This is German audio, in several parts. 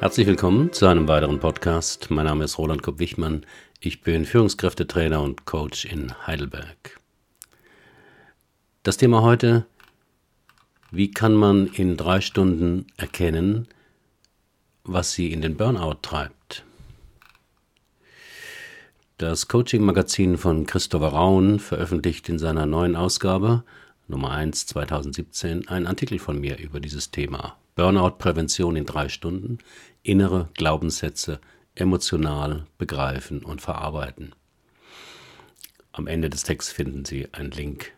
Herzlich willkommen zu einem weiteren Podcast. Mein Name ist Roland Kopp-Wichmann. Ich bin Führungskräftetrainer und Coach in Heidelberg. Das Thema heute, wie kann man in drei Stunden erkennen, was sie in den Burnout treibt? Das Coaching-Magazin von Christopher Raun veröffentlicht in seiner neuen Ausgabe, Nummer 1 2017, einen Artikel von mir über dieses Thema. Burnout-Prävention in drei Stunden, innere Glaubenssätze emotional begreifen und verarbeiten. Am Ende des Texts finden Sie einen Link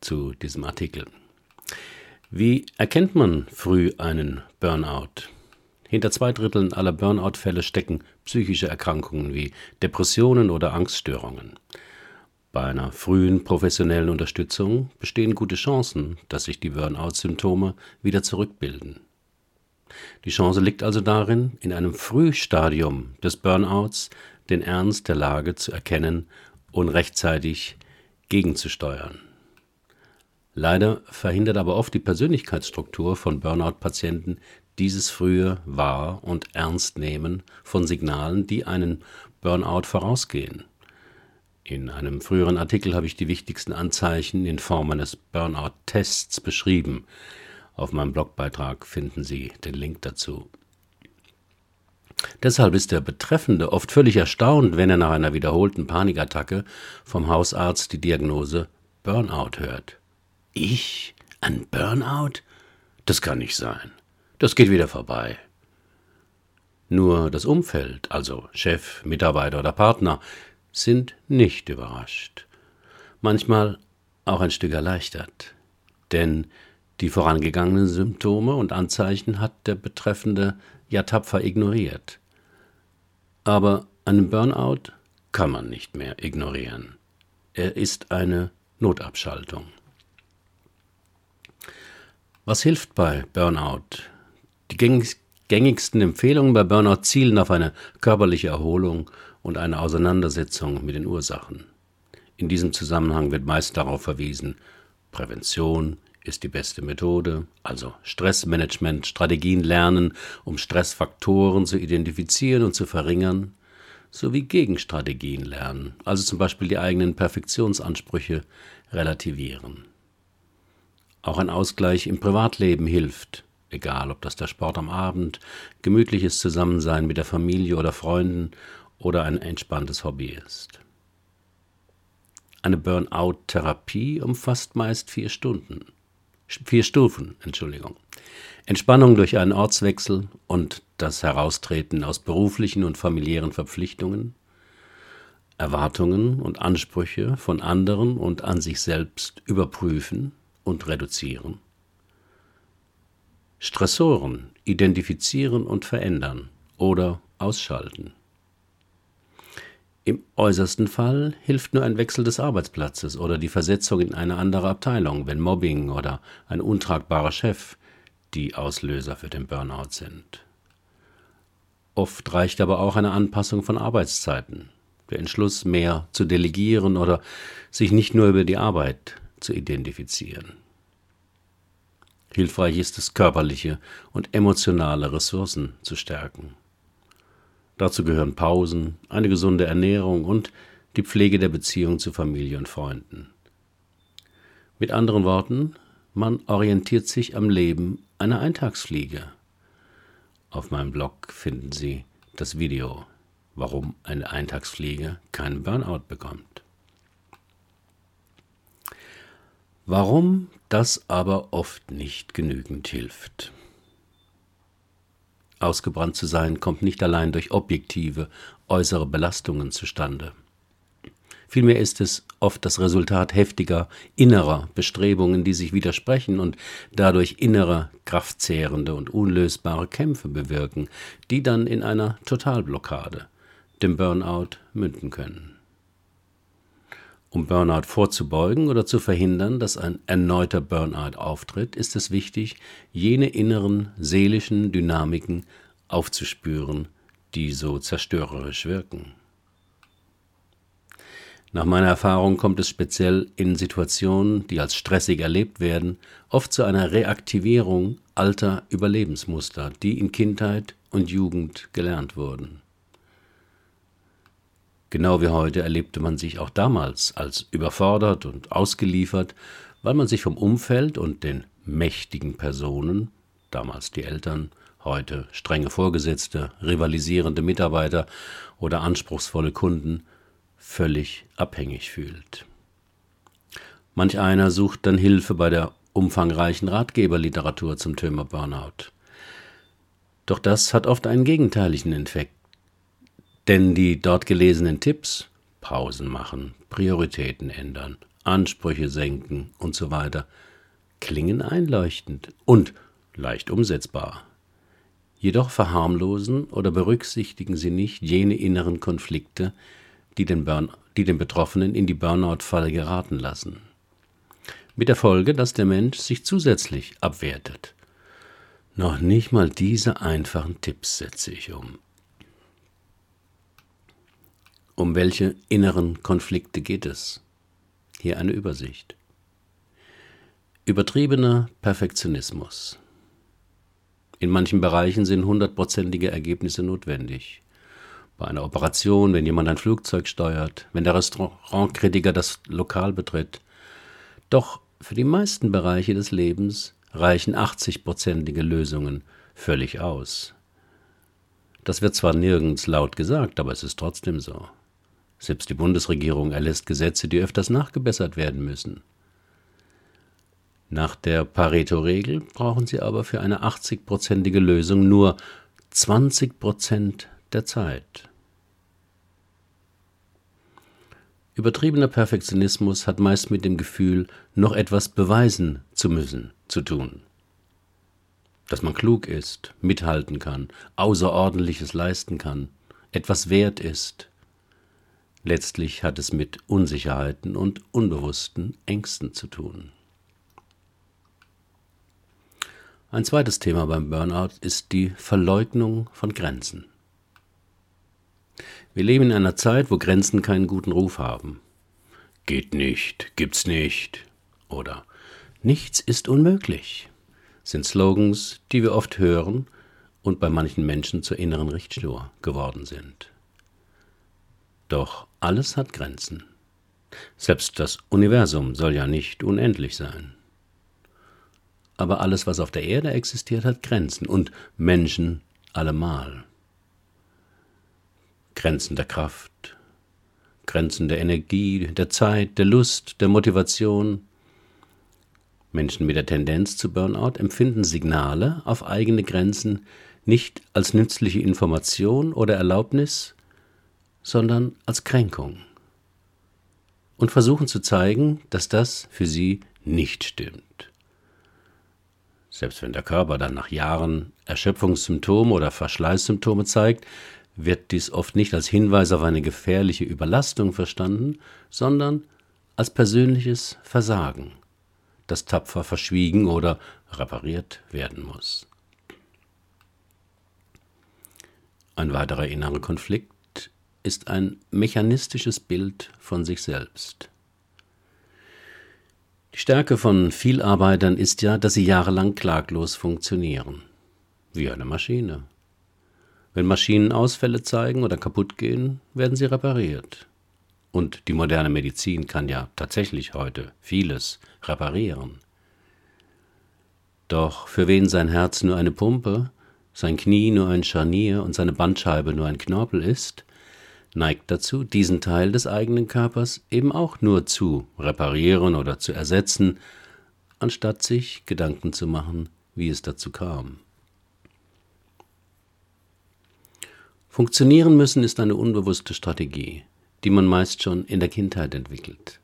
zu diesem Artikel. Wie erkennt man früh einen Burnout? Hinter zwei Dritteln aller Burnout-Fälle stecken psychische Erkrankungen wie Depressionen oder Angststörungen. Bei einer frühen professionellen Unterstützung bestehen gute Chancen, dass sich die Burnout-Symptome wieder zurückbilden. Die Chance liegt also darin, in einem Frühstadium des Burnouts den Ernst der Lage zu erkennen und rechtzeitig gegenzusteuern. Leider verhindert aber oft die Persönlichkeitsstruktur von Burnout-Patienten dieses frühe Wahr- und Ernstnehmen von Signalen, die einen Burnout vorausgehen. In einem früheren Artikel habe ich die wichtigsten Anzeichen in Form eines Burnout-Tests beschrieben. Auf meinem Blogbeitrag finden Sie den Link dazu. Deshalb ist der Betreffende oft völlig erstaunt, wenn er nach einer wiederholten Panikattacke vom Hausarzt die Diagnose Burnout hört. Ich? Ein Burnout? Das kann nicht sein. Das geht wieder vorbei. Nur das Umfeld, also Chef, Mitarbeiter oder Partner, sind nicht überrascht. Manchmal auch ein Stück erleichtert. Denn die vorangegangenen Symptome und Anzeichen hat der Betreffende ja tapfer ignoriert. Aber einen Burnout kann man nicht mehr ignorieren. Er ist eine Notabschaltung. Was hilft bei Burnout? Die gängigsten Empfehlungen bei Burnout zielen auf eine körperliche Erholung und eine Auseinandersetzung mit den Ursachen. In diesem Zusammenhang wird meist darauf verwiesen, Prävention, ist die beste Methode, also Stressmanagement, Strategien lernen, um Stressfaktoren zu identifizieren und zu verringern, sowie Gegenstrategien lernen, also zum Beispiel die eigenen Perfektionsansprüche relativieren. Auch ein Ausgleich im Privatleben hilft, egal ob das der Sport am Abend, gemütliches Zusammensein mit der Familie oder Freunden oder ein entspanntes Hobby ist. Eine Burnout-Therapie umfasst meist vier Stunden vier Stufen, Entschuldigung. Entspannung durch einen Ortswechsel und das Heraustreten aus beruflichen und familiären Verpflichtungen, Erwartungen und Ansprüche von anderen und an sich selbst überprüfen und reduzieren, Stressoren identifizieren und verändern oder ausschalten. Im äußersten Fall hilft nur ein Wechsel des Arbeitsplatzes oder die Versetzung in eine andere Abteilung, wenn Mobbing oder ein untragbarer Chef die Auslöser für den Burnout sind. Oft reicht aber auch eine Anpassung von Arbeitszeiten, der Entschluss, mehr zu delegieren oder sich nicht nur über die Arbeit zu identifizieren. Hilfreich ist es, körperliche und emotionale Ressourcen zu stärken. Dazu gehören Pausen, eine gesunde Ernährung und die Pflege der Beziehung zu Familie und Freunden. Mit anderen Worten, man orientiert sich am Leben einer Eintagsfliege. Auf meinem Blog finden Sie das Video, warum eine Eintagsfliege keinen Burnout bekommt. Warum das aber oft nicht genügend hilft. Ausgebrannt zu sein kommt nicht allein durch objektive, äußere Belastungen zustande. Vielmehr ist es oft das Resultat heftiger innerer Bestrebungen, die sich widersprechen und dadurch innere, kraftzehrende und unlösbare Kämpfe bewirken, die dann in einer Totalblockade, dem Burnout, münden können. Um Burnout vorzubeugen oder zu verhindern, dass ein erneuter Burnout auftritt, ist es wichtig, jene inneren seelischen Dynamiken aufzuspüren, die so zerstörerisch wirken. Nach meiner Erfahrung kommt es speziell in Situationen, die als stressig erlebt werden, oft zu einer Reaktivierung alter Überlebensmuster, die in Kindheit und Jugend gelernt wurden. Genau wie heute erlebte man sich auch damals als überfordert und ausgeliefert, weil man sich vom Umfeld und den mächtigen Personen, damals die Eltern, heute strenge Vorgesetzte, rivalisierende Mitarbeiter oder anspruchsvolle Kunden, völlig abhängig fühlt. Manch einer sucht dann Hilfe bei der umfangreichen Ratgeberliteratur zum Thema Burnout. Doch das hat oft einen gegenteiligen Effekt. Denn die dort gelesenen Tipps, Pausen machen, Prioritäten ändern, Ansprüche senken und so weiter, klingen einleuchtend und leicht umsetzbar. Jedoch verharmlosen oder berücksichtigen sie nicht jene inneren Konflikte, die den, Burn die den Betroffenen in die Burnout-Falle geraten lassen. Mit der Folge, dass der Mensch sich zusätzlich abwertet. Noch nicht mal diese einfachen Tipps setze ich um. Um welche inneren Konflikte geht es? Hier eine Übersicht. Übertriebener Perfektionismus. In manchen Bereichen sind hundertprozentige Ergebnisse notwendig. Bei einer Operation, wenn jemand ein Flugzeug steuert, wenn der Restaurantkritiker das Lokal betritt. Doch für die meisten Bereiche des Lebens reichen 80-prozentige Lösungen völlig aus. Das wird zwar nirgends laut gesagt, aber es ist trotzdem so. Selbst die Bundesregierung erlässt Gesetze, die öfters nachgebessert werden müssen. Nach der Pareto-Regel brauchen Sie aber für eine 80-prozentige Lösung nur 20 Prozent der Zeit. Übertriebener Perfektionismus hat meist mit dem Gefühl, noch etwas beweisen zu müssen, zu tun. Dass man klug ist, mithalten kann, Außerordentliches leisten kann, etwas wert ist, Letztlich hat es mit Unsicherheiten und unbewussten Ängsten zu tun. Ein zweites Thema beim Burnout ist die Verleugnung von Grenzen. Wir leben in einer Zeit, wo Grenzen keinen guten Ruf haben. Geht nicht, gibt's nicht oder nichts ist unmöglich sind Slogans, die wir oft hören und bei manchen Menschen zur inneren Richtschnur geworden sind. Doch alles hat Grenzen. Selbst das Universum soll ja nicht unendlich sein. Aber alles, was auf der Erde existiert, hat Grenzen und Menschen allemal. Grenzen der Kraft, Grenzen der Energie, der Zeit, der Lust, der Motivation. Menschen mit der Tendenz zu Burnout empfinden Signale auf eigene Grenzen nicht als nützliche Information oder Erlaubnis, sondern als Kränkung und versuchen zu zeigen, dass das für sie nicht stimmt. Selbst wenn der Körper dann nach Jahren Erschöpfungssymptome oder Verschleißsymptome zeigt, wird dies oft nicht als Hinweis auf eine gefährliche Überlastung verstanden, sondern als persönliches Versagen, das tapfer verschwiegen oder repariert werden muss. Ein weiterer innerer Konflikt ist ein mechanistisches Bild von sich selbst. Die Stärke von Vielarbeitern ist ja, dass sie jahrelang klaglos funktionieren. Wie eine Maschine. Wenn Maschinen Ausfälle zeigen oder kaputt gehen, werden sie repariert. Und die moderne Medizin kann ja tatsächlich heute vieles reparieren. Doch für wen sein Herz nur eine Pumpe, sein Knie nur ein Scharnier und seine Bandscheibe nur ein Knorpel ist, neigt dazu, diesen Teil des eigenen Körpers eben auch nur zu reparieren oder zu ersetzen, anstatt sich Gedanken zu machen, wie es dazu kam. Funktionieren müssen ist eine unbewusste Strategie, die man meist schon in der Kindheit entwickelt.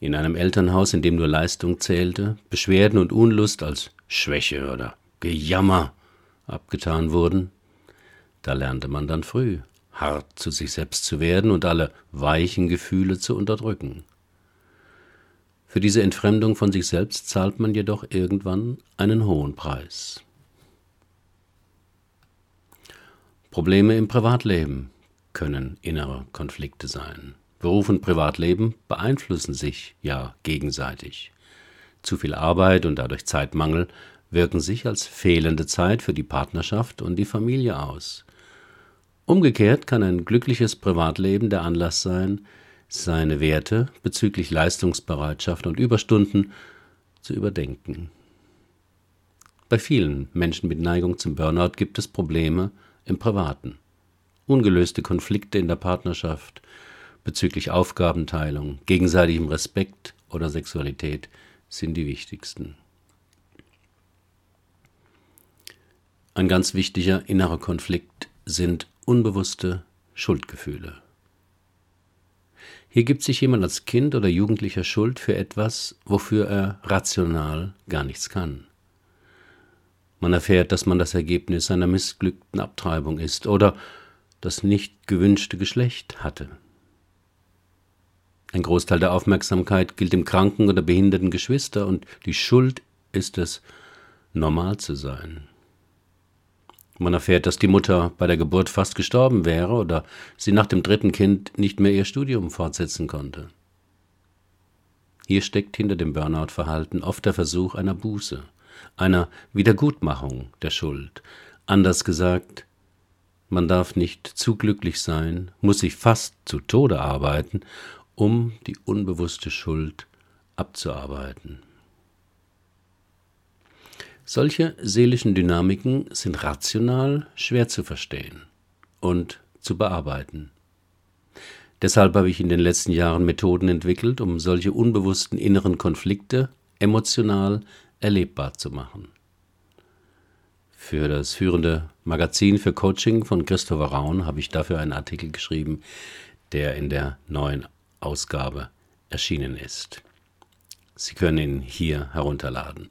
In einem Elternhaus, in dem nur Leistung zählte, Beschwerden und Unlust als Schwäche oder Gejammer abgetan wurden, da lernte man dann früh, hart zu sich selbst zu werden und alle weichen Gefühle zu unterdrücken. Für diese Entfremdung von sich selbst zahlt man jedoch irgendwann einen hohen Preis. Probleme im Privatleben können innere Konflikte sein. Beruf und Privatleben beeinflussen sich ja gegenseitig. Zu viel Arbeit und dadurch Zeitmangel wirken sich als fehlende Zeit für die Partnerschaft und die Familie aus. Umgekehrt kann ein glückliches Privatleben der Anlass sein, seine Werte bezüglich Leistungsbereitschaft und Überstunden zu überdenken. Bei vielen Menschen mit Neigung zum Burnout gibt es Probleme im Privaten. Ungelöste Konflikte in der Partnerschaft bezüglich Aufgabenteilung, gegenseitigem Respekt oder Sexualität sind die wichtigsten. Ein ganz wichtiger innerer Konflikt sind unbewusste Schuldgefühle. Hier gibt sich jemand als Kind oder Jugendlicher Schuld für etwas, wofür er rational gar nichts kann. Man erfährt, dass man das Ergebnis einer missglückten Abtreibung ist oder das nicht gewünschte Geschlecht hatte. Ein Großteil der Aufmerksamkeit gilt dem kranken oder behinderten Geschwister und die Schuld ist es, normal zu sein. Man erfährt, dass die Mutter bei der Geburt fast gestorben wäre oder sie nach dem dritten Kind nicht mehr ihr Studium fortsetzen konnte. Hier steckt hinter dem Burnout-Verhalten oft der Versuch einer Buße, einer Wiedergutmachung der Schuld. Anders gesagt, man darf nicht zu glücklich sein, muss sich fast zu Tode arbeiten, um die unbewusste Schuld abzuarbeiten. Solche seelischen Dynamiken sind rational schwer zu verstehen und zu bearbeiten. Deshalb habe ich in den letzten Jahren Methoden entwickelt, um solche unbewussten inneren Konflikte emotional erlebbar zu machen. Für das führende Magazin für Coaching von Christopher Raun habe ich dafür einen Artikel geschrieben, der in der neuen Ausgabe erschienen ist. Sie können ihn hier herunterladen.